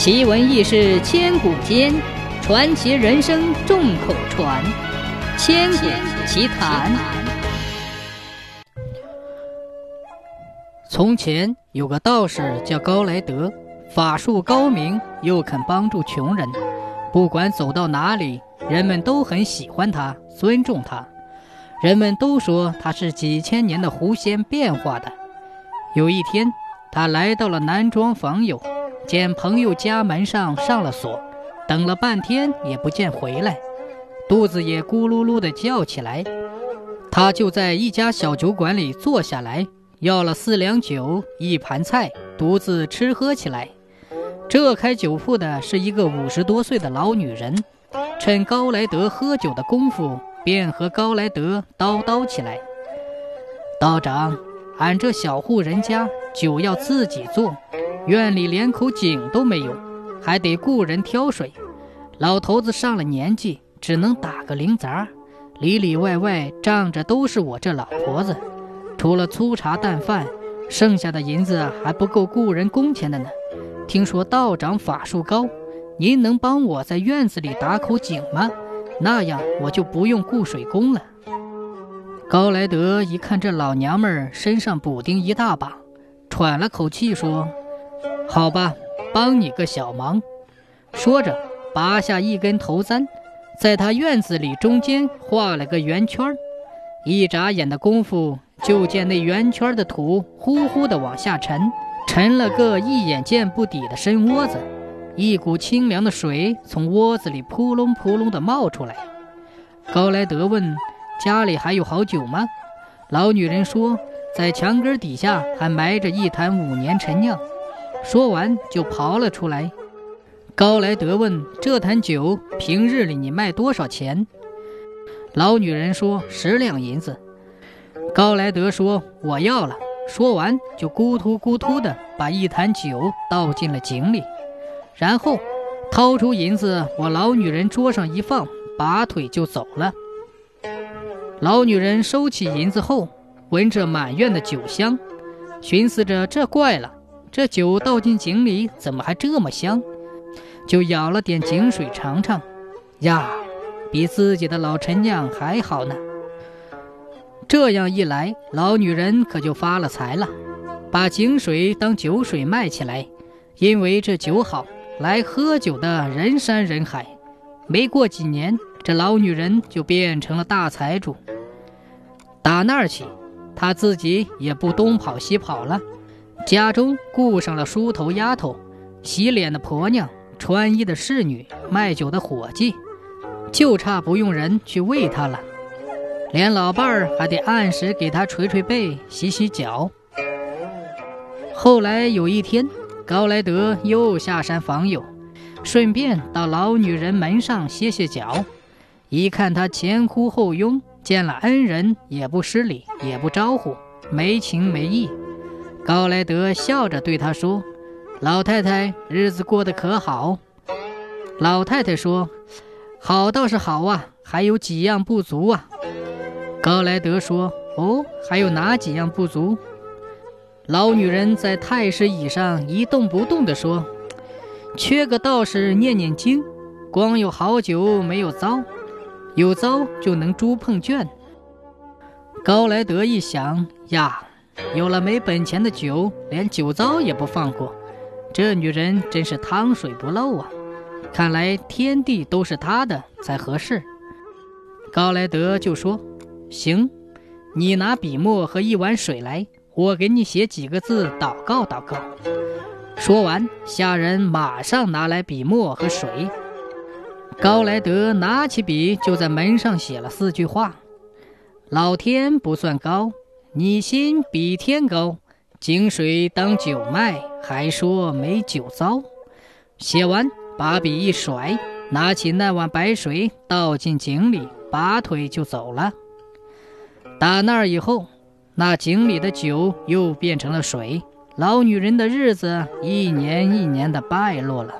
奇闻异事千古间，传奇人生众口传。千古奇谈。从前有个道士叫高莱德，法术高明，又肯帮助穷人。不管走到哪里，人们都很喜欢他，尊重他。人们都说他是几千年的狐仙变化的。有一天，他来到了南庄访友，见朋友家门上上了锁，等了半天也不见回来，肚子也咕噜噜的叫起来。他就在一家小酒馆里坐下来，要了四两酒、一盘菜，独自吃喝起来。这开酒铺的是一个五十多岁的老女人，趁高莱德喝酒的功夫，便和高莱德叨叨起来。道长。俺这小户人家酒要自己做，院里连口井都没有，还得雇人挑水。老头子上了年纪，只能打个零杂，里里外外仗着都是我这老婆子。除了粗茶淡饭，剩下的银子还不够雇人工钱的呢。听说道长法术高，您能帮我在院子里打口井吗？那样我就不用雇水工了。高莱德一看这老娘们儿身上补丁一大把，喘了口气说：“好吧，帮你个小忙。”说着，拔下一根头簪，在他院子里中间画了个圆圈一眨眼的功夫，就见那圆圈的土呼呼的往下沉，沉了个一眼见不底的深窝子。一股清凉的水从窝子里扑隆扑隆的冒出来。高莱德问。家里还有好酒吗？老女人说，在墙根底下还埋着一坛五年陈酿。说完就刨了出来。高莱德问：“这坛酒平日里你卖多少钱？”老女人说：“十两银子。”高莱德说：“我要了。”说完就咕突咕突的把一坛酒倒进了井里，然后掏出银子往老女人桌上一放，拔腿就走了。老女人收起银子后，闻着满院的酒香，寻思着这怪了，这酒倒进井里怎么还这么香？就舀了点井水尝尝，呀，比自己的老陈酿还好呢。这样一来，老女人可就发了财了，把井水当酒水卖起来，因为这酒好，来喝酒的人山人海。没过几年。这老女人就变成了大财主。打那儿起，她自己也不东跑西跑了，家中雇上了梳头丫头、洗脸的婆娘、穿衣的侍女、卖酒的伙计，就差不用人去喂她了。连老伴儿还得按时给她捶捶背、洗洗脚。后来有一天，高莱德又下山访友，顺便到老女人门上歇歇脚。一看他前呼后拥，见了恩人也不失礼，也不招呼，没情没义。高莱德笑着对他说：“老太太，日子过得可好？”老太太说：“好倒是好啊，还有几样不足啊。”高莱德说：“哦，还有哪几样不足？”老女人在太师椅上一动不动地说：“缺个道士念念经，光有好酒没有糟。”有糟就能猪碰圈。高莱德一想呀，有了没本钱的酒，连酒糟也不放过，这女人真是汤水不漏啊！看来天地都是她的才合适。高莱德就说：“行，你拿笔墨和一碗水来，我给你写几个字，祷告祷告。”说完，下人马上拿来笔墨和水。高莱德拿起笔，就在门上写了四句话：“老天不算高，你心比天高。井水当酒卖，还说没酒糟。”写完，把笔一甩，拿起那碗白水倒进井里，拔腿就走了。打那儿以后，那井里的酒又变成了水，老女人的日子一年一年的败落了。